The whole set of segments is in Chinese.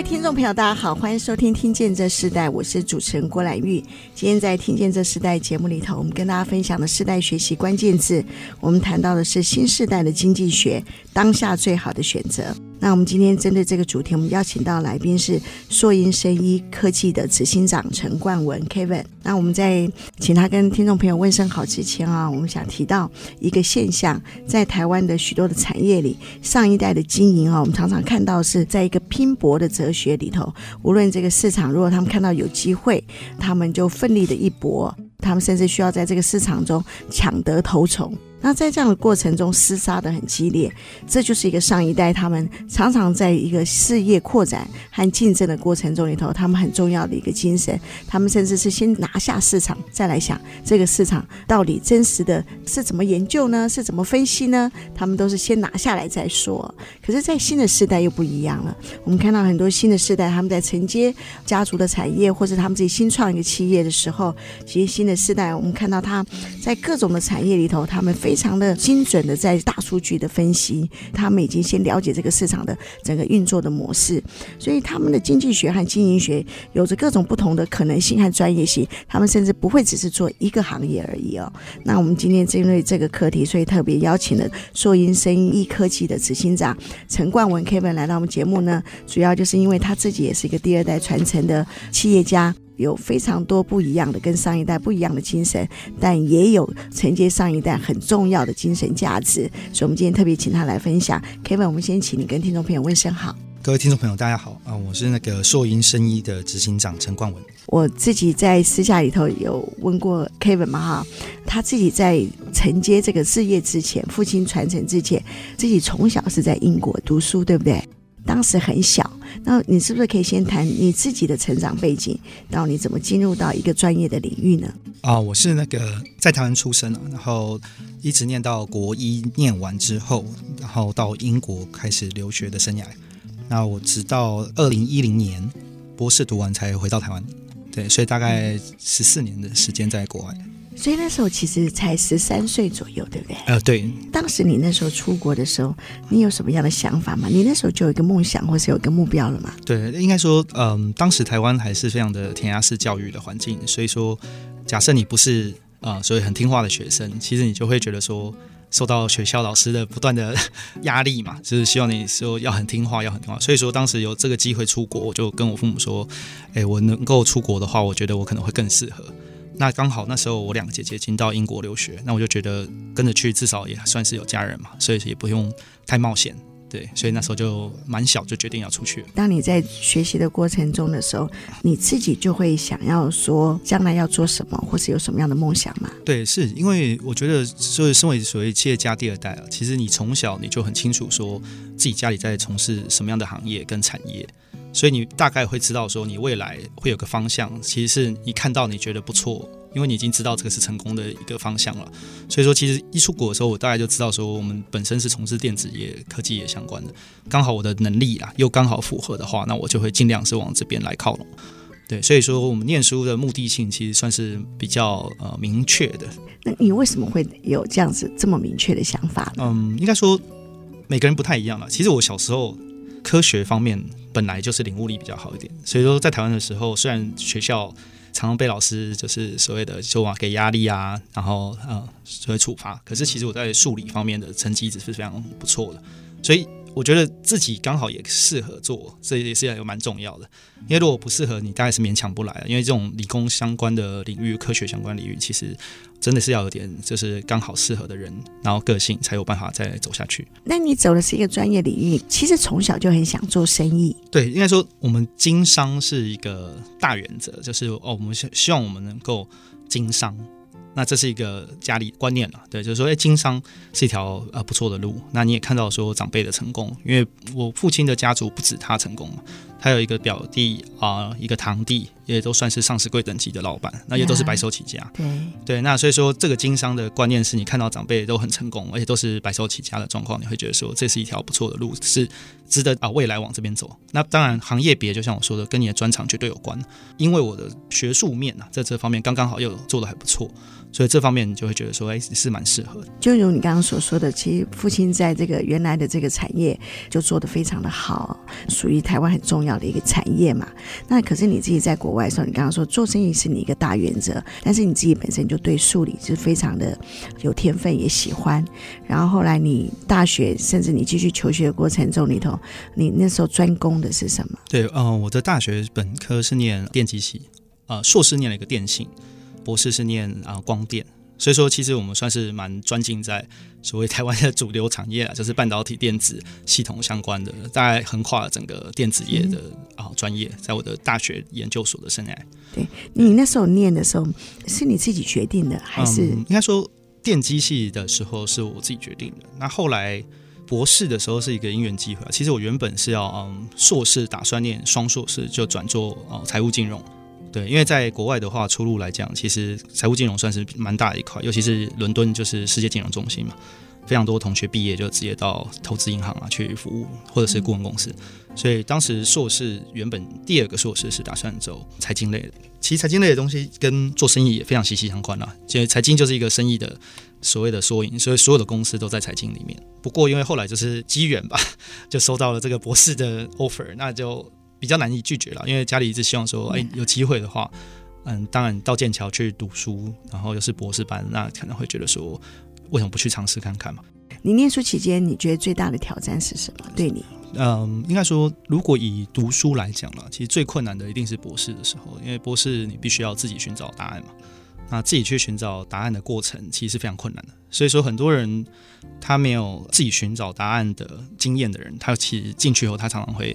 位听众朋友，大家好，欢迎收听《听见这时代》，我是主持人郭兰玉。今天在《听见这时代》节目里头，我们跟大家分享的时代学习关键字，我们谈到的是新时代的经济学，当下最好的选择。那我们今天针对这个主题，我们邀请到来宾是硕英生医科技的执行长陈冠文 Kevin。那我们在请他跟听众朋友问声好之前啊，我们想提到一个现象，在台湾的许多的产业里，上一代的经营啊，我们常常看到是在一个拼搏的哲学里头，无论这个市场，如果他们看到有机会，他们就奋力的一搏，他们甚至需要在这个市场中抢得头筹。那在这样的过程中厮杀的很激烈，这就是一个上一代他们常常在一个事业扩展和竞争的过程中里头，他们很重要的一个精神。他们甚至是先拿下市场，再来想这个市场到底真实的是怎么研究呢？是怎么分析呢？他们都是先拿下来再说。可是，在新的世代又不一样了。我们看到很多新的世代，他们在承接家族的产业，或者他们自己新创一个企业的时候，其实新的世代，我们看到他在各种的产业里头，他们非非常的精准的在大数据的分析，他们已经先了解这个市场的整个运作的模式，所以他们的经济学和经营学有着各种不同的可能性和专业性，他们甚至不会只是做一个行业而已哦。那我们今天针对这个课题，所以特别邀请了硕英生医科技的执行长陈冠文 Kevin 来到我们节目呢，主要就是因为他自己也是一个第二代传承的企业家。有非常多不一样的，跟上一代不一样的精神，但也有承接上一代很重要的精神价值。所以，我们今天特别请他来分享。Kevin，我们先请你跟听众朋友问声好。各位听众朋友，大家好啊！我是那个硕英生医的执行长陈冠文。我自己在私下里头有问过 Kevin 嘛哈，他自己在承接这个事业之前，父亲传承之前，自己从小是在英国读书，对不对？当时很小。那你是不是可以先谈你自己的成长背景，到你怎么进入到一个专业的领域呢？啊，我是那个在台湾出生，然后一直念到国一，念完之后，然后到英国开始留学的生涯。那我直到二零一零年博士读完才回到台湾，对，所以大概十四年的时间在国外。所以那时候其实才十三岁左右，对不对？呃，对。当时你那时候出国的时候，你有什么样的想法吗？你那时候就有一个梦想，或是有一个目标了吗？对，应该说，嗯、呃，当时台湾还是非常的填鸭式教育的环境，所以说，假设你不是啊、呃，所以很听话的学生，其实你就会觉得说，受到学校老师的不断的 压力嘛，就是希望你说要很听话，要很听话。所以说，当时有这个机会出国，我就跟我父母说，哎，我能够出国的话，我觉得我可能会更适合。那刚好那时候我两个姐姐已经到英国留学，那我就觉得跟着去至少也算是有家人嘛，所以也不用太冒险，对，所以那时候就蛮小就决定要出去。当你在学习的过程中的时候，你自己就会想要说将来要做什么，或是有什么样的梦想吗？对，是因为我觉得，所以身为所谓企业家第二代啊，其实你从小你就很清楚说自己家里在从事什么样的行业跟产业。所以你大概会知道说，你未来会有个方向，其实是你看到你觉得不错，因为你已经知道这个是成功的一个方向了。所以说，其实一出国的时候，我大概就知道说，我们本身是从事电子业、科技业相关的，刚好我的能力啊又刚好符合的话，那我就会尽量是往这边来靠拢。对，所以说我们念书的目的性其实算是比较呃明确的。那你为什么会有这样子这么明确的想法？嗯，应该说每个人不太一样了。其实我小时候。科学方面本来就是领悟力比较好一点，所以说在台湾的时候，虽然学校常常被老师就是所谓的就啊给压力啊，然后呃所谓处罚，可是其实我在数理方面的成绩一直是非常不错的，所以。我觉得自己刚好也适合做，这也是有蛮重要的。因为如果不适合，你大概是勉强不来的。因为这种理工相关的领域、科学相关领域，其实真的是要有点就是刚好适合的人，然后个性才有办法再走下去。那你走的是一个专业领域，其实从小就很想做生意。对，应该说我们经商是一个大原则，就是哦，我们希希望我们能够经商。那这是一个家里观念了，对，就是说，哎，经商是一条呃不错的路。那你也看到说长辈的成功，因为我父亲的家族不止他成功嘛，他有一个表弟啊、呃，一个堂弟，也都算是上市贵等级的老板，那也都是白手起家。对对，那所以说这个经商的观念是你看到长辈都很成功，而且都是白手起家的状况，你会觉得说这是一条不错的路，是值得啊未来往这边走。那当然行业别就像我说的，跟你的专长绝对有关，因为我的学术面啊，在这方面刚刚好又做的还不错。所以这方面你就会觉得说，哎，是蛮适合的。就如你刚刚所说的，其实父亲在这个原来的这个产业就做得非常的好，属于台湾很重要的一个产业嘛。那可是你自己在国外的时候，你刚刚说做生意是你一个大原则，但是你自己本身就对数理是非常的有天分，也喜欢。然后后来你大学甚至你继续求学的过程中里头，你那时候专攻的是什么？对，嗯、我的大学本科是念电机系，呃，硕士念了一个电信。博士是念啊、光电，所以说其实我们算是蛮专精在所谓台湾的主流产业啊，就是半导体电子系统相关的，大概横跨了整个电子业的啊、呃、专业。在我的大学研究所的生涯，对你那时候念的时候是你自己决定的，还是、嗯、应该说电机系的时候是我自己决定的？那后来博士的时候是一个因缘机会啊。其实我原本是要嗯硕士打算念双硕士，就转做呃财务金融。对，因为在国外的话，出路来讲，其实财务金融算是蛮大的一块，尤其是伦敦就是世界金融中心嘛，非常多同学毕业就直接到投资银行啊去服务，或者是顾问公司。所以当时硕士原本第二个硕士是打算走财经类的，其实财经类的东西跟做生意也非常息息相关啦。因为财经就是一个生意的所谓的缩影，所以所有的公司都在财经里面。不过因为后来就是机缘吧，就收到了这个博士的 offer，那就。比较难以拒绝了，因为家里一直希望说，哎，有机会的话，嗯，当然到剑桥去读书，然后又是博士班，那可能会觉得说，为什么不去尝试看看嘛？你念书期间，你觉得最大的挑战是什么？对你？嗯，应该说，如果以读书来讲了，其实最困难的一定是博士的时候，因为博士你必须要自己寻找答案嘛，那自己去寻找答案的过程其实是非常困难的，所以说很多人他没有自己寻找答案的经验的人，他其实进去以后，他常常会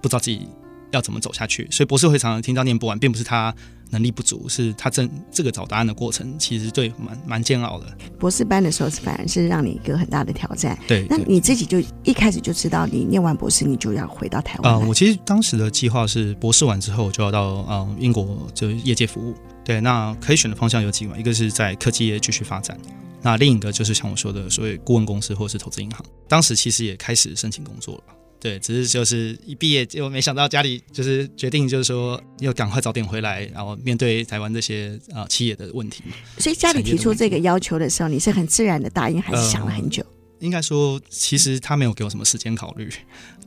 不知道自己。要怎么走下去？所以博士会常常听到念不完，并不是他能力不足，是他这这个找答案的过程其实对蛮蛮煎熬的。博士班的时候，反而是让你一个很大的挑战。对，那你自己就一开始就知道，你念完博士，你就要回到台湾。啊、呃，我其实当时的计划是，博士完之后就要到呃英国就业界服务。对，那可以选的方向有几个，一个是在科技业继续发展，那另一个就是像我说的所谓顾问公司或是投资银行。当时其实也开始申请工作了。对，只是就是一毕业就没想到家里就是决定，就是说要赶快早点回来，然后面对台湾这些啊、呃、企业的问题。所以家里提出这个要求的时候，你是很自然的答应，还是想了很久？呃、应该说，其实他没有给我什么时间考虑。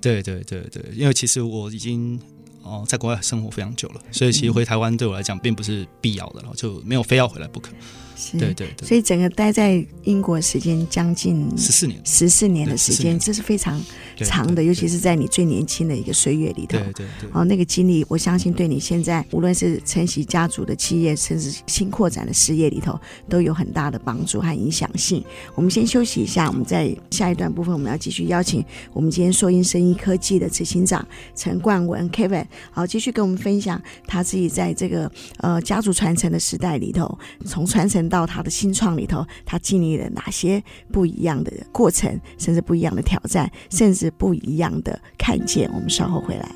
对对对对，因为其实我已经哦、呃、在国外生活非常久了，所以其实回台湾对我来讲并不是必要的，然后就没有非要回来不可。是对对对，所以整个待在英国时间将近十四年，十四年的时间，这是非常长的，尤其是在你最年轻的一个岁月里头。对对对，哦，那个经历，我相信对你现在无论是承袭家族的企业，甚至新扩展的事业里头，都有很大的帮助和影响性。我们先休息一下，我们在下一段部分，我们要继续邀请我们今天硕英生医科技的执行长陈冠文 Kevin，好，继续跟我们分享他自己在这个呃家族传承的时代里头，从传承。到他的新创里头，他经历了哪些不一样的过程，甚至不一样的挑战，甚至不一样的看见。我们稍后回来。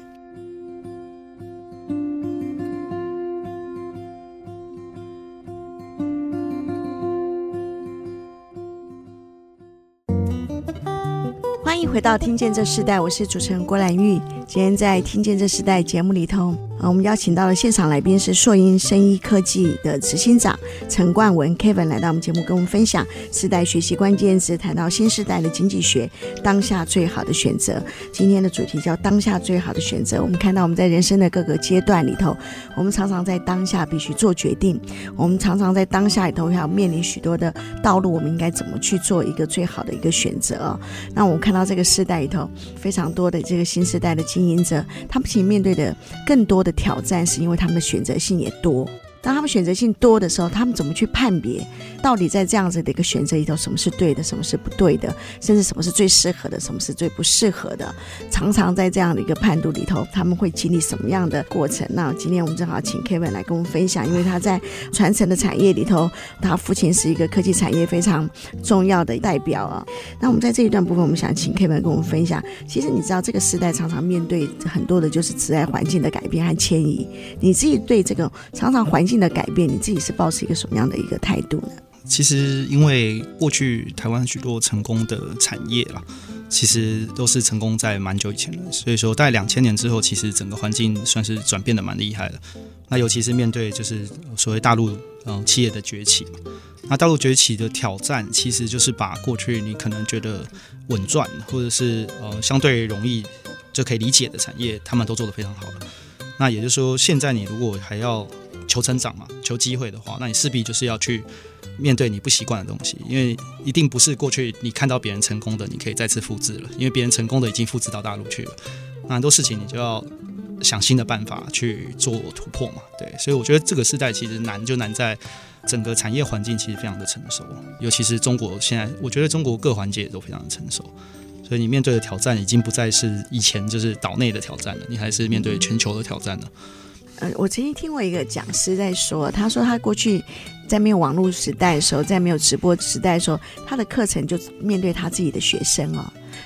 欢迎回到《听见这世代》，我是主持人郭兰玉。今天在《听见这时代》节目里头，啊，我们邀请到了现场来宾是硕英生医科技的执行长陈冠文 Kevin 来到我们节目，跟我们分享时代学习关键词，谈到新时代的经济学，当下最好的选择。今天的主题叫“当下最好的选择”。我们看到我们在人生的各个阶段里头，我们常常在当下必须做决定，我们常常在当下里头要面临许多的道路，我们应该怎么去做一个最好的一个选择？那我们看到。这个时代里头，非常多的这个新时代的经经营者，他们其实面对的更多的挑战，是因为他们的选择性也多。当他们选择性多的时候，他们怎么去判别到底在这样子的一个选择里头，什么是对的，什么是不对的，甚至什么是最适合的，什么是最不适合的？常常在这样的一个判读里头，他们会经历什么样的过程？那今天我们正好请 Kevin 来跟我们分享，因为他在传承的产业里头，他父亲是一个科技产业非常重要的代表啊。那我们在这一段部分，我们想请 Kevin 跟我们分享。其实你知道，这个时代常常面对很多的就是自然环境的改变和迁移。你自己对这个常常环境性的改变，你自己是保持一个什么样的一个态度呢？其实，因为过去台湾许多成功的产业啊，其实都是成功在蛮久以前的，所以说，在两千年之后，其实整个环境算是转变的蛮厉害的。那尤其是面对就是所谓大陆嗯企业的崛起嘛，那大陆崛起的挑战，其实就是把过去你可能觉得稳赚或者是呃相对容易就可以理解的产业，他们都做得非常好。那也就是说，现在你如果还要求成长嘛，求机会的话，那你势必就是要去面对你不习惯的东西，因为一定不是过去你看到别人成功的，你可以再次复制了，因为别人成功的已经复制到大陆去了。那很多事情你就要想新的办法去做突破嘛，对。所以我觉得这个时代其实难就难在整个产业环境其实非常的成熟，尤其是中国现在，我觉得中国各环节也都非常的成熟。所以你面对的挑战已经不再是以前就是岛内的挑战了，你还是面对全球的挑战了。呃，我曾经听过一个讲师在说，他说他过去在没有网络时代的时候，在没有直播时代的时候，他的课程就面对他自己的学生哦。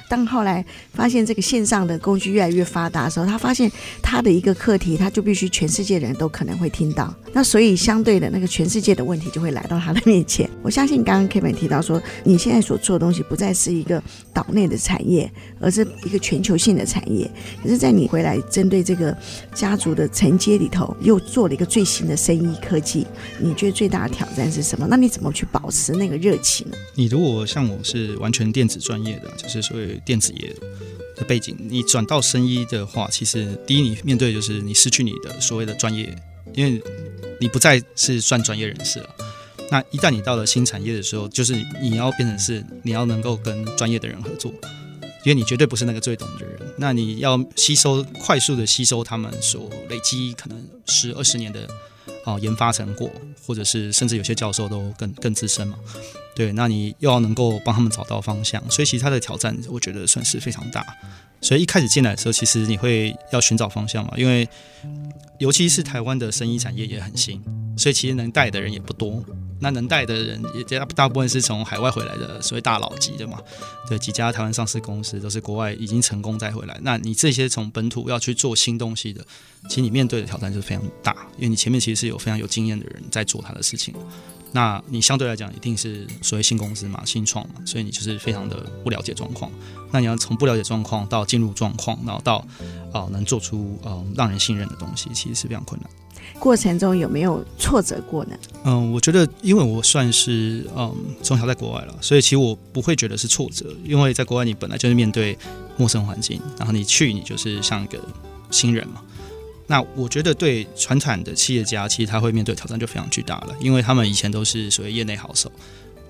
当后来发现这个线上的工具越来越发达的时候，他发现他的一个课题，他就必须全世界人都可能会听到。那所以相对的那个全世界的问题就会来到他的面前。我相信刚刚 Kevin 提到说，你现在所做的东西不再是一个岛内的产业，而是一个全球性的产业。可是，在你回来针对这个家族的承接里头，又做了一个最新的生医科技，你觉得最大的挑战是什么？那你怎么去保持那个热情呢？你如果像我是完全电子专业的，就是所谓。电子业的背景，你转到生医的话，其实第一，你面对就是你失去你的所谓的专业，因为你不再是算专业人士了。那一旦你到了新产业的时候，就是你要变成是你要能够跟专业的人合作，因为你绝对不是那个最懂的人。那你要吸收快速的吸收他们所累积可能十二十年的啊研发成果，或者是甚至有些教授都更更资深嘛。对，那你又要能够帮他们找到方向，所以其实他的挑战，我觉得算是非常大。所以一开始进来的时候，其实你会要寻找方向嘛，因为尤其是台湾的生医产业也很新，所以其实能带的人也不多。那能带的人也大大部分是从海外回来的，所谓大佬级的嘛。对，几家台湾上市公司都是国外已经成功再回来。那你这些从本土要去做新东西的，其实你面对的挑战就是非常大，因为你前面其实是有非常有经验的人在做他的事情。那你相对来讲一定是所谓新公司嘛，新创嘛，所以你就是非常的不了解状况。那你要从不了解状况到进入状况，然后到啊、呃、能做出呃让人信任的东西，其实是非常困难。过程中有没有挫折过呢？嗯，我觉得因为我算是嗯从小在国外了，所以其实我不会觉得是挫折，因为在国外你本来就是面对陌生环境，然后你去你就是像一个新人嘛。那我觉得对传产的企业家，其实他会面对挑战就非常巨大了，因为他们以前都是所谓业内好手，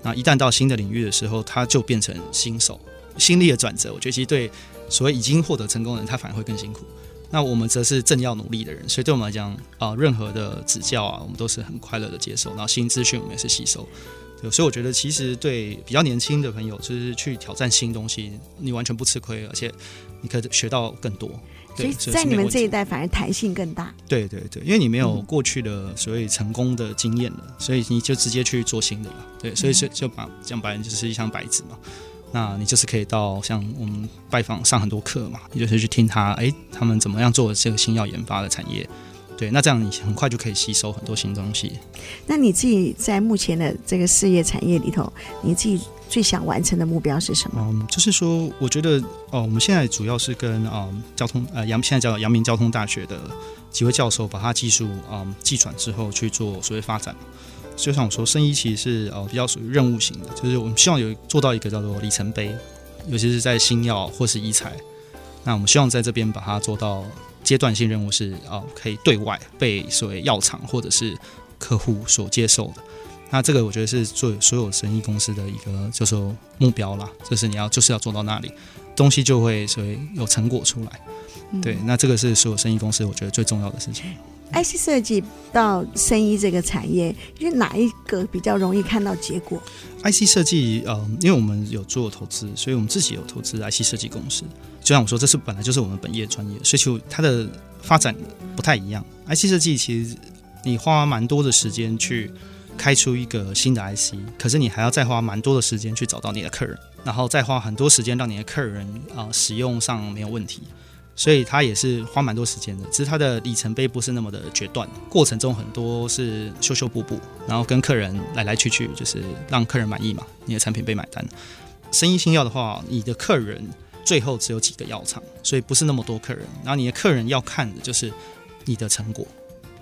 那一旦到新的领域的时候，他就变成新手，心力的转折，我觉得其实对所谓已经获得成功的人，他反而会更辛苦。那我们则是正要努力的人，所以对我们来讲啊，任何的指教啊，我们都是很快乐的接受，然后新资讯我们也是吸收。对，所以我觉得其实对比较年轻的朋友，就是去挑战新东西，你完全不吃亏，而且你可以学到更多。所以在你们这一代反而弹性更大。对对对，因为你没有过去的所谓成功的经验了，嗯、所以你就直接去做新的了。对，所以就就把讲白了就是一张白纸嘛。那你就是可以到像我们拜访上很多课嘛，你就是去听他哎，他们怎么样做这个新药研发的产业。对，那这样你很快就可以吸收很多新东西。那你自己在目前的这个事业产业里头，你自己最想完成的目标是什么？嗯，就是说，我觉得哦，我们现在主要是跟啊、嗯、交通呃阳现在叫阳明交通大学的几位教授，把他技术啊、嗯、技转之后去做所谓发展。就像我说，生意其实是呃比较属于任务型的，就是我们希望有做到一个叫做里程碑，尤其是在新药或是医材。那我们希望在这边把它做到。阶段性任务是啊，可以对外被所谓药厂或者是客户所接受的。那这个我觉得是做所有生意公司的一个就是目标啦，就是你要就是要做到那里，东西就会所谓有成果出来。对，那这个是所有生意公司我觉得最重要的事情。IC 设计到生医这个产业，因为哪一个比较容易看到结果？IC 设计，呃，因为我们有做投资，所以我们自己有投资 IC 设计公司。就像我说，这是本来就是我们本业专业，所以就它的发展不太一样。IC 设计其实你花蛮多的时间去开出一个新的 IC，可是你还要再花蛮多的时间去找到你的客人，然后再花很多时间让你的客人啊、使用上没有问题。所以他也是花蛮多时间的，只是他的里程碑不是那么的决断，过程中很多是修修补补，然后跟客人来来去去，就是让客人满意嘛，你的产品被买单。生意新药的话，你的客人最后只有几个药厂，所以不是那么多客人，然后你的客人要看的就是你的成果，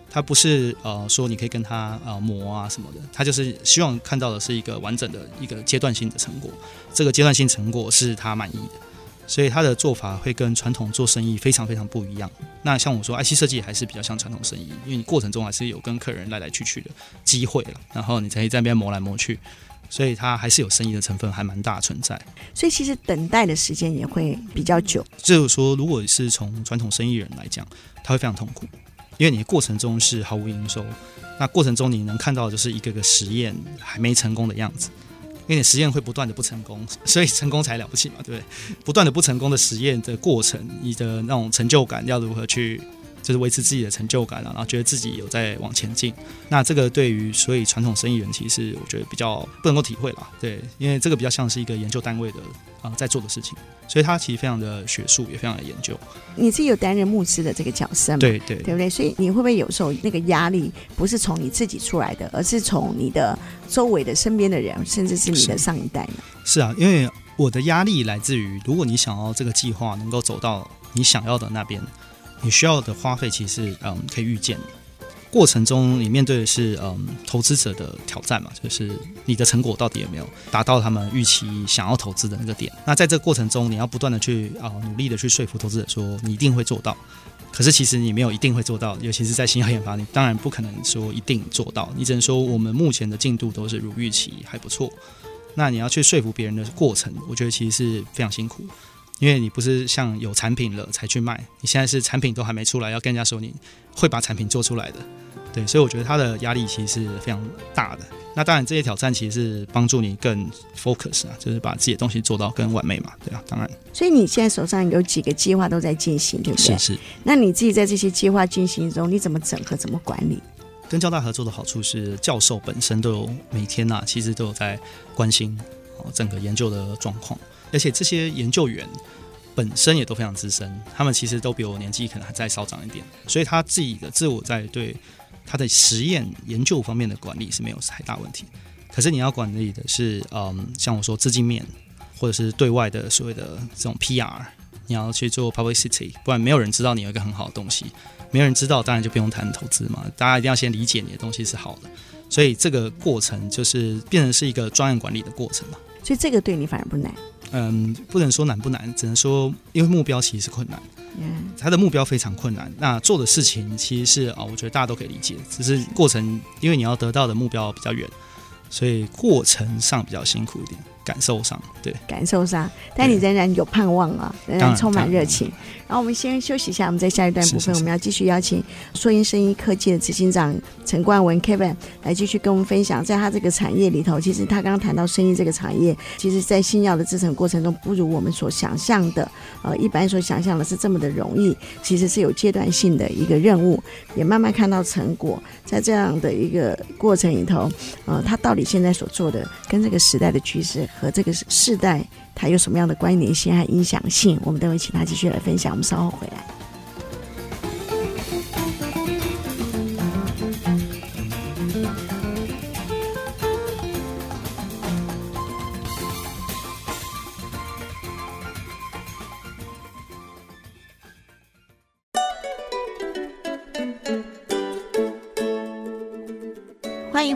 他不是呃说你可以跟他呃磨啊什么的，他就是希望看到的是一个完整的一个阶段性的成果，这个阶段性成果是他满意的。所以他的做法会跟传统做生意非常非常不一样。那像我说，IC 设计还是比较像传统生意，因为你过程中还是有跟客人来来去去的机会了，然后你才可以在那边磨来磨去，所以它还是有生意的成分，还蛮大存在。所以其实等待的时间也会比较久。就是说，如果是从传统生意人来讲，他会非常痛苦，因为你的过程中是毫无营收，那过程中你能看到的就是一个个实验还没成功的样子。因为你实验会不断的不成功，所以成功才了不起嘛，对不对？不断的不成功的实验的过程，你的那种成就感要如何去？就是维持自己的成就感啊，然后觉得自己有在往前进。那这个对于所以传统生意人，其实我觉得比较不能够体会了，对，因为这个比较像是一个研究单位的啊、呃、在做的事情，所以他其实非常的学术，也非常的研究。你自己有担任牧师的这个角色吗？对对，对不对？所以你会不会有时候那个压力不是从你自己出来的，而是从你的周围的身边的人，甚至是你的上一代呢？是，是啊，因为我的压力来自于，如果你想要这个计划能够走到你想要的那边。你需要的花费其实嗯可以预见，过程中你面对的是嗯投资者的挑战嘛，就是你的成果到底有没有达到他们预期想要投资的那个点？那在这个过程中，你要不断的去啊努力的去说服投资者说你一定会做到，可是其实你没有一定会做到，尤其是在新药研发，你当然不可能说一定做到，你只能说我们目前的进度都是如预期还不错。那你要去说服别人的过程，我觉得其实是非常辛苦。因为你不是像有产品了才去卖，你现在是产品都还没出来，要跟人家说你会把产品做出来的，对，所以我觉得他的压力其实是非常大的。那当然这些挑战其实是帮助你更 focus 啊，就是把自己的东西做到更完美嘛，对啊，当然。所以你现在手上有几个计划都在进行，对不对？是是。那你自己在这些计划进行中，你怎么整合、怎么管理？跟交大合作的好处是，教授本身都有每天呐、啊，其实都有在关心整个研究的状况。而且这些研究员本身也都非常资深，他们其实都比我年纪可能还再稍长一点，所以他自己的自我在对他的实验研究方面的管理是没有太大问题。可是你要管理的是，嗯，像我说资金面，或者是对外的所谓的这种 PR，你要去做 publicity，不然没有人知道你有一个很好的东西，没有人知道，当然就不用谈投资嘛。大家一定要先理解你的东西是好的，所以这个过程就是变成是一个专案管理的过程嘛。所以这个对你反而不难。嗯，不能说难不难，只能说因为目标其实是困难。嗯，他的目标非常困难。那做的事情其实是啊，我觉得大家都可以理解，只是过程因为你要得到的目标比较远，所以过程上比较辛苦一点。感受上，对，感受上，但你仍然有盼望啊，仍然充满热情。然后我们先休息一下，我们在下一段部分，我们要继续邀请硕英声医科技的执行长陈冠文 Kevin 来继续跟我们分享，在他这个产业里头，其实他刚刚谈到生医这个产业，其实在新药的制成过程中，不如我们所想象的，呃，一般所想象的是这么的容易，其实是有阶段性的一个任务，也慢慢看到成果，在这样的一个过程里头，呃，他到底现在所做的跟这个时代的趋势。和这个世代，它有什么样的关联性和影响性？我们待会请他继续来分享。我们稍后回来。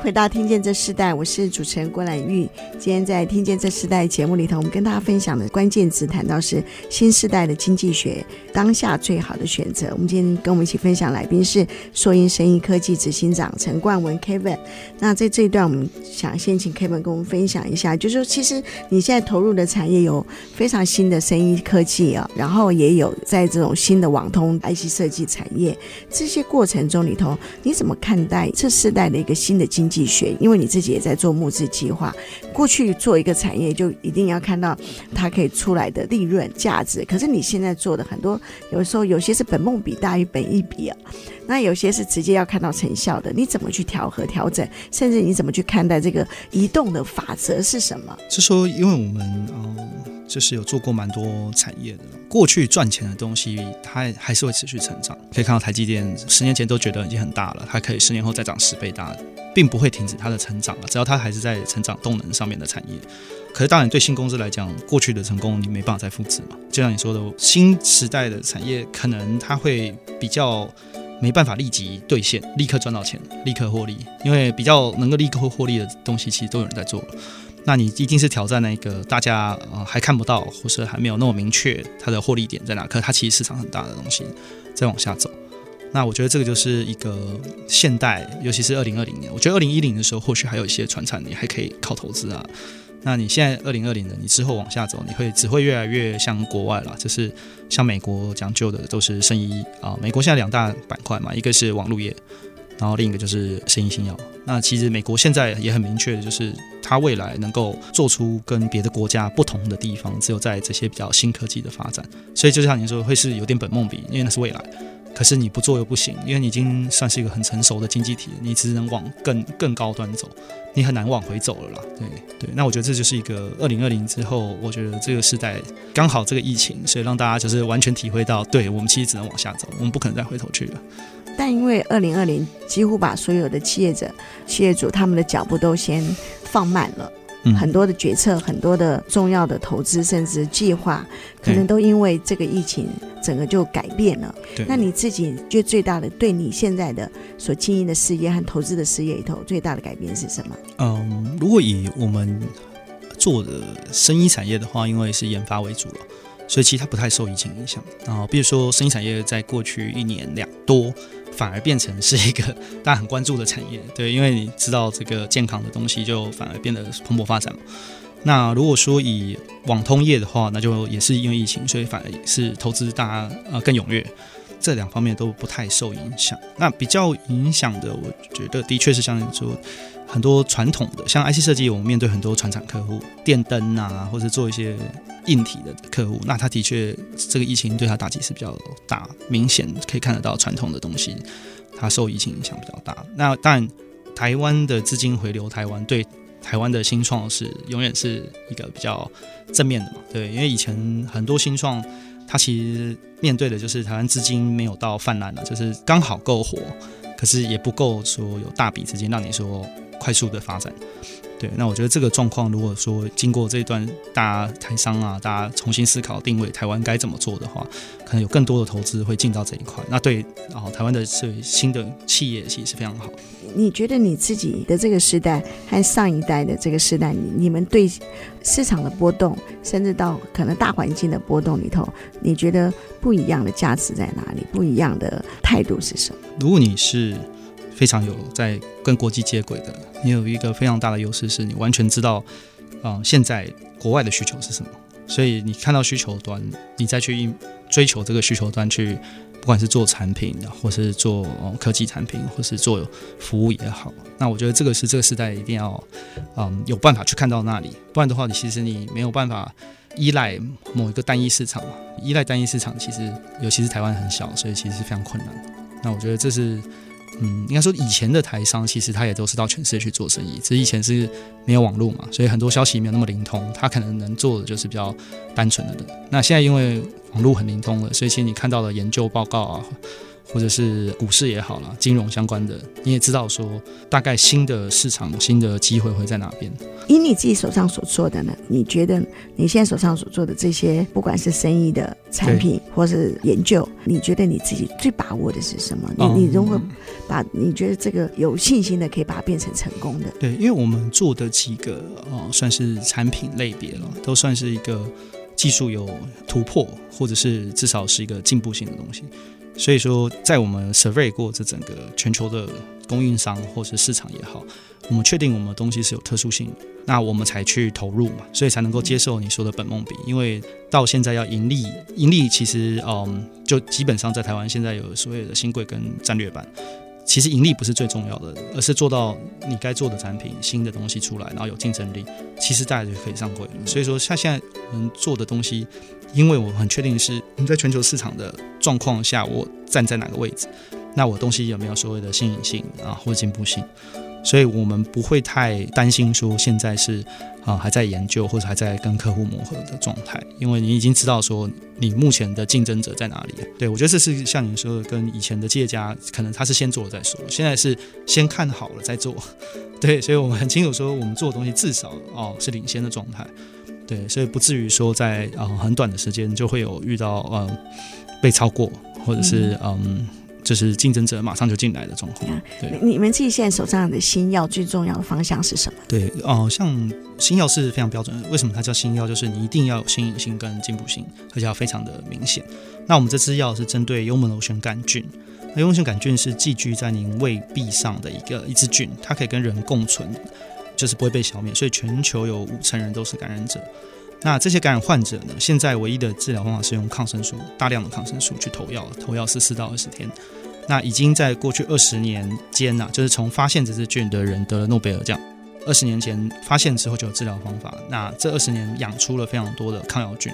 回到《听见这世代》，我是主持人郭兰玉。今天在《听见这世代》节目里头，我们跟大家分享的关键词谈到是新世代的经济学，当下最好的选择。我们今天跟我们一起分享来宾是硕英生医科技执行长陈冠文 Kevin。那在这一段，我们想先请 Kevin 跟我们分享一下，就是说，其实你现在投入的产业有非常新的生医科技啊，然后也有在这种新的网通 IC 设计产业，这些过程中里头，你怎么看待这世代的一个新的？经济学，因为你自己也在做募资计划。过去做一个产业，就一定要看到它可以出来的利润价值。可是你现在做的很多，有时候有些是本梦比大于本一比啊，那有些是直接要看到成效的。你怎么去调和调整？甚至你怎么去看待这个移动的法则是什么？是说，因为我们嗯，就是有做过蛮多产业的，过去赚钱的东西，它还是会持续成长。可以看到台积电十年前都觉得已经很大了，它可以十年后再涨十倍大。并不会停止它的成长了，只要它还是在成长动能上面的产业。可是当然，对新公司来讲，过去的成功你没办法再复制嘛。就像你说的，新时代的产业可能它会比较没办法立即兑现、立刻赚到钱、立刻获利，因为比较能够立刻获利的东西，其实都有人在做了。那你一定是挑战那个大家呃还看不到，或是还没有那么明确它的获利点在哪，可它其实市场很大的东西，再往下走。那我觉得这个就是一个现代，尤其是二零二零年。我觉得二零一零的时候，或许还有一些传产，你还可以靠投资啊。那你现在二零二零的，你之后往下走，你会只会越来越像国外了，就是像美国讲究的都是生意啊。美国现在两大板块嘛，一个是网络业，然后另一个就是生医新药。那其实美国现在也很明确的，就是它未来能够做出跟别的国家不同的地方，只有在这些比较新科技的发展。所以就像你说，会是有点本梦比，因为那是未来。可是你不做又不行，因为你已经算是一个很成熟的经济体，你只能往更更高端走，你很难往回走了啦。对对，那我觉得这就是一个二零二零之后，我觉得这个时代刚好这个疫情，所以让大家就是完全体会到，对我们其实只能往下走，我们不可能再回头去了。但因为二零二零几乎把所有的企业者、企业主他们的脚步都先放慢了。很多的决策，很多的重要的投资，甚至计划，可能都因为这个疫情，整个就改变了。那你自己觉得最大的，对你现在的所经营的事业和投资的事业里头，最大的改变是什么？嗯，如果以我们做的生意产业的话，因为是研发为主了，所以其实它不太受疫情影响。然后，比如说生医产业在过去一年两多。反而变成是一个 大家很关注的产业，对，因为你知道这个健康的东西就反而变得蓬勃发展嘛。那如果说以网通业的话，那就也是因为疫情，所以反而是投资大家呃更踊跃，这两方面都不太受影响。那比较影响的，我觉得的确是像你说。很多传统的像 IC 设计，我们面对很多传产客户，电灯啊，或者做一些硬体的客户，那他的确这个疫情对他打击是比较大，明显可以看得到传统的东西，它受疫情影响比较大。那当然，台湾的资金回流台湾，对台湾的新创是永远是一个比较正面的嘛？对，因为以前很多新创，它其实面对的就是台湾资金没有到泛滥了，就是刚好够活，可是也不够说有大笔资金让你说。快速的发展，对，那我觉得这个状况，如果说经过这一段大家台商啊，大家重新思考定位台湾该怎么做的话，可能有更多的投资会进到这一块。那对，然后台湾的这新的企业其实是非常好。你觉得你自己的这个时代和上一代的这个时代，你你们对市场的波动，甚至到可能大环境的波动里头，你觉得不一样的价值在哪里？不一样的态度是什么？如果你是。非常有在跟国际接轨的，你有一个非常大的优势，是你完全知道，啊、现在国外的需求是什么，所以你看到需求端，你再去追求这个需求端去，不管是做产品，或是做科技产品，或是做服务也好，那我觉得这个是这个时代一定要，嗯，有办法去看到那里，不然的话，你其实你没有办法依赖某一个单一市场嘛，依赖单一市场，其实尤其是台湾很小，所以其实是非常困难。那我觉得这是。嗯，应该说以前的台商其实他也都是到全世界去做生意，只是以前是没有网络嘛，所以很多消息没有那么灵通，他可能能做的就是比较单纯的。那现在因为网络很灵通了，所以其实你看到的研究报告啊，或者是股市也好啦，金融相关的，你也知道说大概新的市场、新的机会会在哪边。以你自己手上所做的呢？你觉得你现在手上所做的这些，不管是生意的产品或是研究，你觉得你自己最把握的是什么？你你如何把你觉得这个有信心的可以把它变成成功的？对，因为我们做的几个哦，算是产品类别了，都算是一个技术有突破，或者是至少是一个进步性的东西。所以说，在我们 survey 过这整个全球的供应商或是市场也好，我们确定我们的东西是有特殊性，那我们才去投入嘛，所以才能够接受你说的本梦比。因为到现在要盈利，盈利其实嗯，就基本上在台湾现在有所谓的新贵跟战略版。其实盈利不是最重要的，而是做到你该做的产品，新的东西出来，然后有竞争力，其实大家就可以上柜了。所以说，像现在我们做的东西，因为我很确定是我们在全球市场的状况下，我站在哪个位置，那我东西有没有所谓的新颖性啊，或进步性。所以我们不会太担心说现在是啊还在研究或者还在跟客户磨合的状态，因为你已经知道说你目前的竞争者在哪里。对，我觉得这是像你说的，跟以前的企业家可能他是先做了再说，现在是先看好了再做。对，所以我们很清楚说我们做的东西至少哦是领先的状态。对，所以不至于说在啊很短的时间就会有遇到嗯被超过或者是嗯。嗯就是竞争者马上就进来的状况。对，你们自己现在手上的新药最重要的方向是什么？对哦、呃，像新药是非常标准的。为什么它叫新药？就是你一定要有新颖性跟进步性，而且要非常的明显。那我们这支药是针对幽门螺旋杆菌。那幽门螺旋杆菌是寄居在您胃壁上的一个一支菌，它可以跟人共存，就是不会被消灭。所以全球有五成人都是感染者。那这些感染患者呢？现在唯一的治疗方法是用抗生素，大量的抗生素去投药，投药是四到二十天。那已经在过去二十年间呐、就是从发现这支菌的人得了诺贝尔奖。二十年前发现之后就有治疗方法。那这二十年养出了非常多的抗药菌，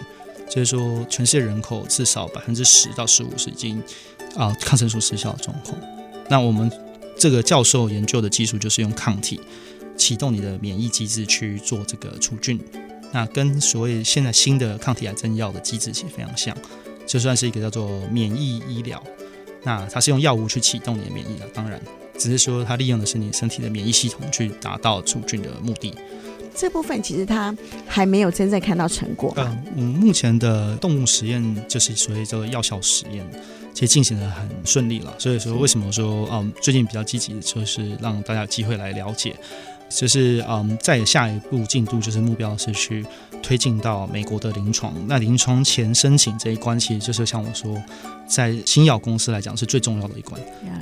就是说全世界人口至少百分之十到十五是已经啊、抗生素失效的状况。那我们这个教授研究的技术就是用抗体启动你的免疫机制去做这个除菌。那跟所谓现在新的抗体癌症药的机制其实非常像，就算是一个叫做免疫医疗。那它是用药物去启动你的免疫的，当然，只是说它利用的是你身体的免疫系统去达到除菌的目的。这部分其实它还没有真正看到成果。嗯，我们目前的动物实验就是所谓叫做药效实验，其实进行的很顺利了。所以说，为什么说嗯最近比较积极，就是让大家有机会来了解。就是嗯，在下一步进度就是目标是去推进到美国的临床。那临床前申请这一关，其实就是像我说，在新药公司来讲是最重要的一关。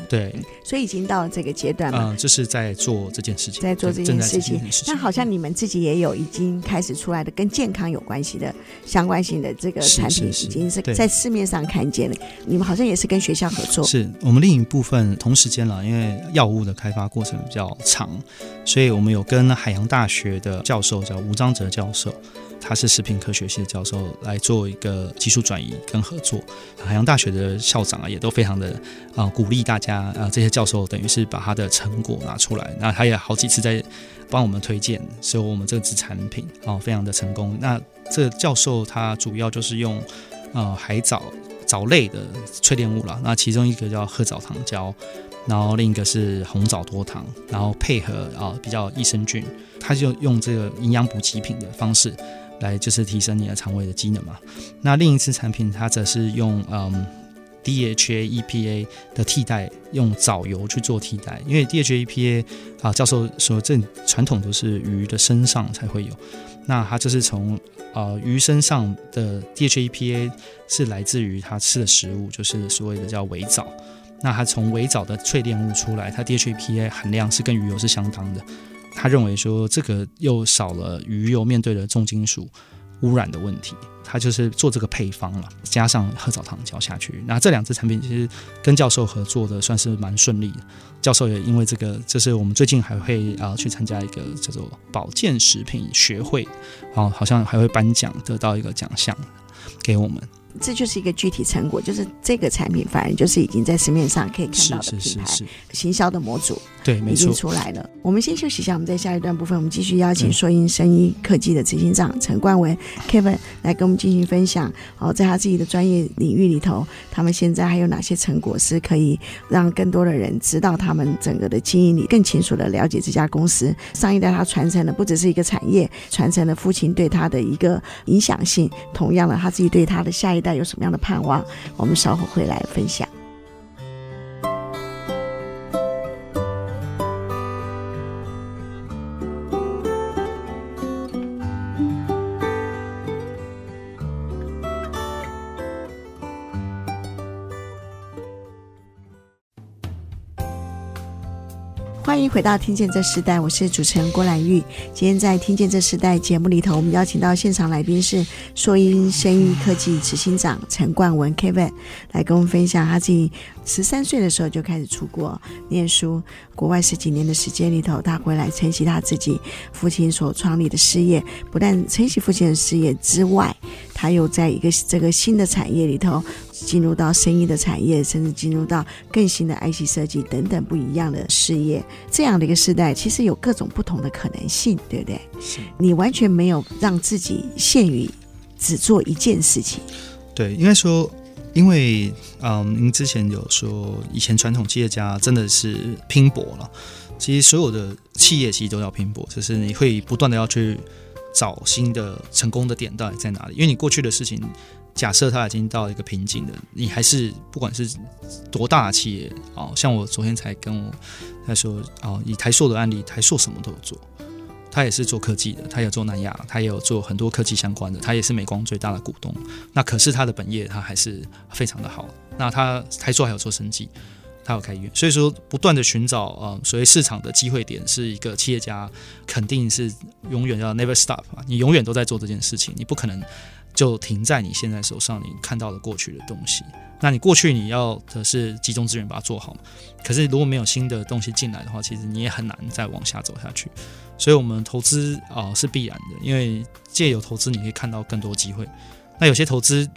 对，所以已经到了这个阶段了。嗯，就是在做这件事情，在做这件事情。那好像你们自己也有已经开始出来的跟健康有关系的相关性的这个产品，已经是在市面上看见了。你们好像也是跟学校合作。是我们另一部分同时间了，因为药物的开发过程比较长，所以我。我们有跟海洋大学的教授叫吴章哲教授，他是食品科学系的教授，来做一个技术转移跟合作。海洋大学的校长啊，也都非常的啊、鼓励大家啊、这些教授等于是把他的成果拿出来。那他也好几次在帮我们推荐，所以我们这支产品啊、非常的成功。那这教授他主要就是用呃海藻藻类的淬炼物了，那其中一个叫褐藻糖胶。然后另一个是红枣多糖，然后配合啊比较益生菌，它就用这个营养补给品的方式来就是提升你的肠胃的机能嘛。那另一支产品它则是用嗯 DHA EPA 的替代，用藻油去做替代，因为 DHA EPA 啊教授说这传统都是鱼的身上才会有，那它就是从呃鱼身上的 DHA EPA 是来自于它吃的食物，就是所谓的叫微藻。那它从微藻的淬炼物出来，它 DHA EPA 含量是跟鱼油是相当的。他认为说这个又少了鱼油面对的重金属污染的问题，他就是做这个配方了，加上褐藻糖胶下去。那这两支产品其实跟教授合作的算是蛮顺利的。教授也因为这个，就是我们最近还会啊去参加一个叫做保健食品学会，然后好像还会颁奖得到一个奖项给我们。这就是一个具体成果，就是这个产品反而就是已经在市面上可以看到的品牌，行销的模组对，已经出来了。我们先休息一下，我们在下一段部分，我们继续邀请硕英生医科技的执行长陈冠文 Kevin 来跟我们进行分享。哦，在他自己的专业领域里头，他们现在还有哪些成果是可以让更多的人知道他们整个的经营里更清楚的了解这家公司。上一代他传承的不只是一个产业，传承了父亲对他的一个影响性，同样的他自己对他的下一代有什么样的盼望？我们稍后会来分享。回到《听见这时代》，我是主持人郭兰玉。今天在《听见这时代》节目里头，我们邀请到现场来宾是硕音声音科技执行长陈冠文 Kevin，来跟我们分享他自己十三岁的时候就开始出国念书，国外十几年的时间里头，他回来承袭他自己父亲所创立的事业，不但承袭父亲的事业之外，他又在一个这个新的产业里头。进入到生意的产业，甚至进入到更新的 IC 设计等等不一样的事业，这样的一个时代，其实有各种不同的可能性，对不对？是。你完全没有让自己限于只做一件事情。对，应该说，因为嗯，您之前有说，以前传统企业家真的是拼搏了。其实所有的企业其实都要拼搏，就是你会不断的要去找新的成功的点到底在哪里，因为你过去的事情。假设它已经到一个瓶颈了，你还是不管是多大的企业哦，像我昨天才跟我他说哦，以台塑的案例，台塑什么都有做，他也是做科技的，他有做南亚，他也有做很多科技相关的，他也是美光最大的股东。那可是他的本业他还是非常的好。那他台塑还有做生技，他有开医院，所以说不断的寻找啊、呃，所谓市场的机会点，是一个企业家肯定是永远要 never stop 啊，你永远都在做这件事情，你不可能。就停在你现在手上，你看到的过去的东西。那你过去你要的是集中资源把它做好。可是如果没有新的东西进来的话，其实你也很难再往下走下去。所以，我们投资啊、是必然的，因为借由投资，你可以看到更多机会。那有些投资。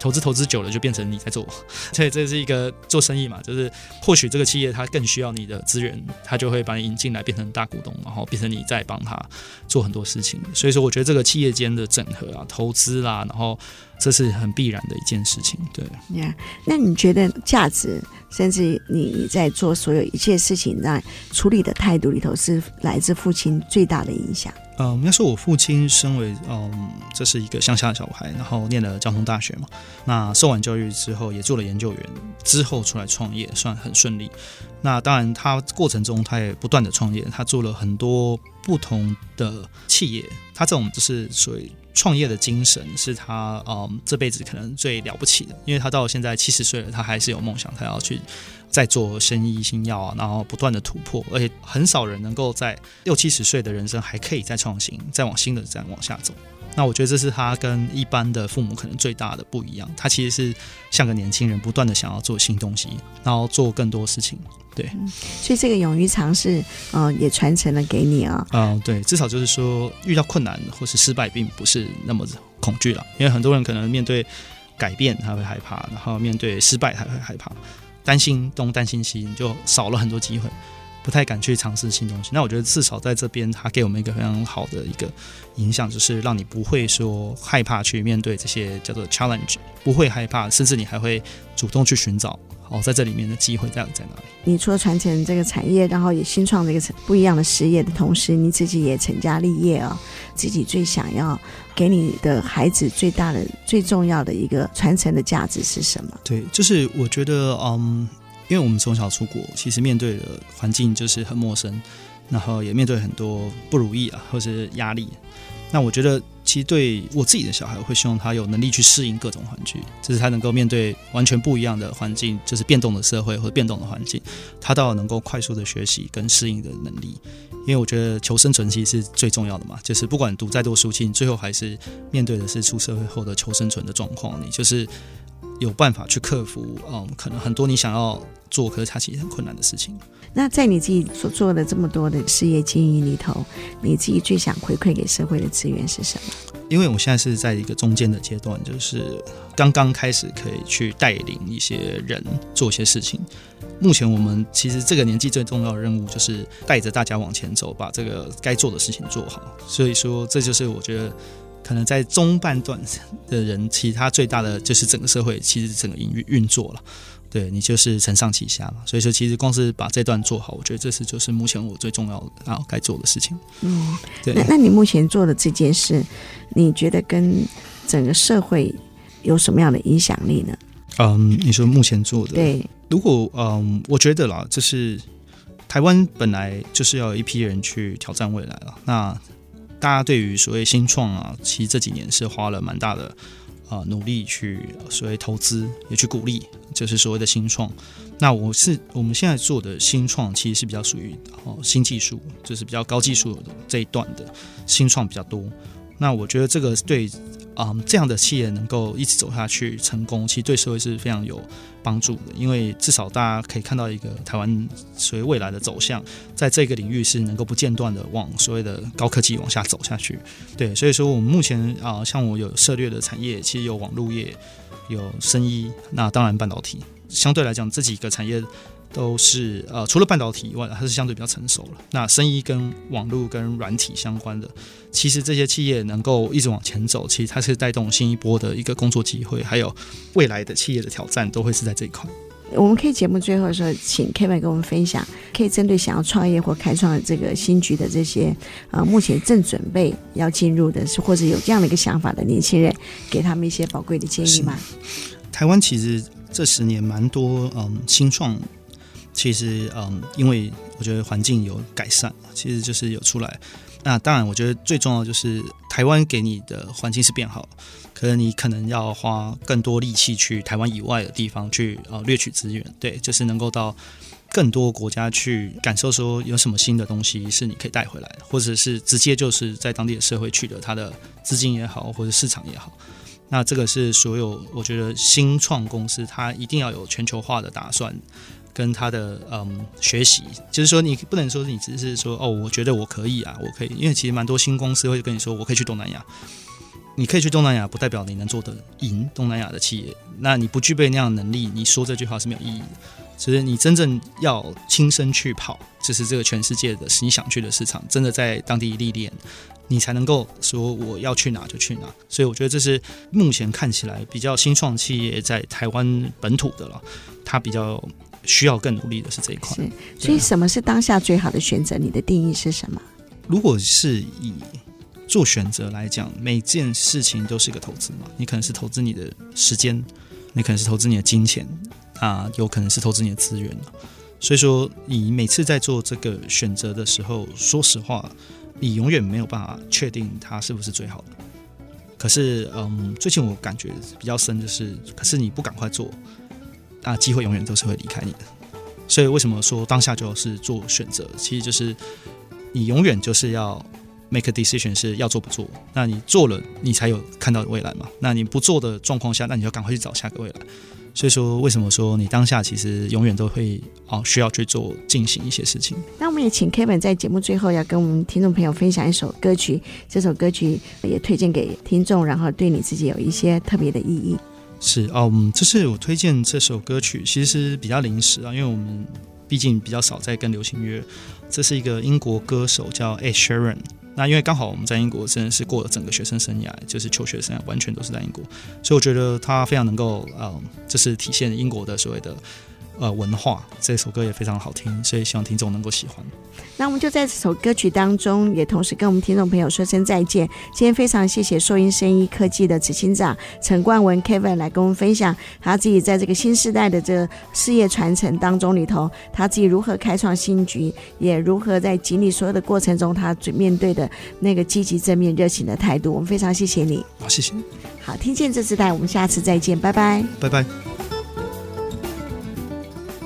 投资投资久了就变成你在做，所以这是一个做生意嘛，就是或许这个企业它更需要你的资源，它就会把你引进来变成大股东，然后变成你在帮他做很多事情。所以说，我觉得这个企业间的整合啊、投资啦，然后这是很必然的一件事情。对那那你觉得价值，甚至你在做所有一切事情在处理的态度里头，是来自父亲最大的影响？嗯，应该说我父亲身为嗯，这是一个乡下的小孩，然后念了交通大学嘛，那受完教育之后也做了研究员，之后出来创业算很顺利。那当然，他过程中他也不断的创业，他做了很多不同的企业。他这种就是所谓创业的精神，是他嗯这辈子可能最了不起的，因为他到现在七十岁了，他还是有梦想，他要去。再做生意新药，然后不断的突破，而且很少人能够在六七十岁的人生还可以再创新，再往新的这样往下走。那我觉得这是他跟一般的父母可能最大的不一样。他其实是像个年轻人，不断的想要做新东西，然后做更多事情。对，嗯、所以这个勇于尝试，嗯、呃，也传承了给你啊。嗯、呃，对，至少就是说遇到困难或是失败，并不是那么恐惧了。因为很多人可能面对改变他会害怕，然后面对失败他会害怕。担心东担心西，你就少了很多机会，不太敢去尝试新东西。那我觉得至少在这边，他给我们一个非常好的一个影响，就是让你不会说害怕去面对这些叫做 challenge，不会害怕，甚至你还会主动去寻找。哦，在这里面的机会在在哪里？你除了传承这个产业，然后也新创这个不一样的事业的同时，你自己也成家立业啊、哦，自己最想要给你的孩子最大的、最重要的一个传承的价值是什么？对，就是我觉得，嗯，因为我们从小出国，其实面对的环境就是很陌生，然后也面对很多不如意啊，或是压力。那我觉得，其实对我自己的小孩，会希望他有能力去适应各种环境，就是他能够面对完全不一样的环境，就是变动的社会或者变动的环境，他倒能够快速的学习跟适应的能力。因为我觉得求生存其实是最重要的嘛，就是不管读再多书，其实你最后还是面对的是出社会后的求生存的状况，你就是。有办法去克服，嗯，可能很多你想要做，可是它其实很困难的事情。那在你自己所做的这么多的事业经营里头，你自己最想回馈给社会的资源是什么？因为我现在是在一个中间的阶段，就是刚刚开始可以去带领一些人做一些事情。目前我们其实这个年纪最重要的任务就是带着大家往前走，把这个该做的事情做好。所以说，这就是我觉得可能在中半段的人，其他最大的就是整个社会其实整个营运运作了。对，你就是承上启下嘛，所以说其实光是把这段做好，我觉得这是就是目前我最重要的然后该做的事情。嗯，对。那那你目前做的这件事，你觉得跟整个社会有什么样的影响力呢？嗯，你说目前做的，对，如果嗯，我觉得啦，就是台湾本来就是要有一批人去挑战未来了。那大家对于所谓新创啊，其实这几年是花了蛮大的。啊，努力去所谓投资，也去鼓励，就是所谓的新创。那我是我们现在做的新创，其实是比较属于哦新技术，就是比较高技术这一段的新创比较多。那我觉得这个对。啊、嗯，这样的企业能够一直走下去成功，其实对社会是非常有帮助的。因为至少大家可以看到一个台湾所谓未来的走向，在这个领域是能够不间断的往所谓的高科技往下走下去。对，所以说我们目前啊，像我有涉猎的产业，其实有网络业，有生医，那当然半导体，相对来讲这几个产业。都是呃，除了半导体以外，它是相对比较成熟了。那生意跟网络跟软体相关的，其实这些企业能够一直往前走，其实它是带动新一波的一个工作机会，还有未来的企业的挑战，都会是在这一块。我们可以节目最后的时候，请 Kevin 跟我们分享，可以针对想要创业或开创这个新局的这些呃，目前正准备要进入的，是或者有这样的一个想法的年轻人，给他们一些宝贵的建议吗？台湾其实这十年蛮多嗯新创。其实，嗯，因为我觉得环境有改善，其实就是有出来。那当然，我觉得最重要就是台湾给你的环境是变好，可能你可能要花更多力气去台湾以外的地方去呃掠取资源，对，就是能够到更多国家去感受说有什么新的东西是你可以带回来的，或者是直接就是在当地的社会取得它的资金也好，或者市场也好。那这个是所有我觉得新创公司它一定要有全球化的打算。跟他的嗯学习，就是说你不能说你只是说哦，我觉得我可以啊，我可以，因为其实蛮多新公司会跟你说我可以去东南亚，你可以去东南亚，不代表你能做得赢东南亚的企业。那你不具备那样能力，你说这句话是没有意义的。其实你真正要亲身去跑，就是这个全世界的你想去的市场，真的在当地历练，你才能够说我要去哪就去哪。所以我觉得这是目前看起来比较新创企业在台湾本土的了，它比较。需要更努力的是这一块。是，所以什么是当下最好的选择？你的定义是什么？如果是以做选择来讲，每件事情都是一个投资嘛。你可能是投资你的时间，你可能是投资你的金钱啊，有可能是投资你的资源。所以说，你每次在做这个选择的时候，说实话，你永远没有办法确定它是不是最好的。可是，嗯，最近我感觉比较深，就是，可是你不赶快做。那机会永远都是会离开你的，所以为什么说当下就是做选择？其实就是你永远就是要 make a decision，是要做不做。那你做了，你才有看到未来嘛。那你不做的状况下，那你就赶快去找下个未来。所以说，为什么说你当下其实永远都会哦需要去做进行一些事情？那我们也请 Kevin 在节目最后要跟我们听众朋友分享一首歌曲，这首歌曲也推荐给听众，然后对你自己有一些特别的意义。是哦，嗯，就是我推荐这首歌曲，其实比较临时啊，因为我们毕竟比较少在跟流行乐。这是一个英国歌手叫 Ed Sheeran，那因为刚好我们在英国真的是过了整个学生生涯，就是求学生涯完全都是在英国，所以我觉得他非常能够，嗯，这是体现英国的所谓的。呃，文化这首歌也非常好听，所以希望听众能够喜欢。那我们就在这首歌曲当中，也同时跟我们听众朋友说声再见。今天非常谢谢硕英生医科技的执行长陈冠文 Kevin 来跟我们分享他自己在这个新时代的这个事业传承当中里头，他自己如何开创新局，也如何在经历所有的过程中，他最面对的那个积极正面热情的态度。我们非常谢谢你。好，谢谢。好，听见这时代，我们下次再见，拜拜，拜拜。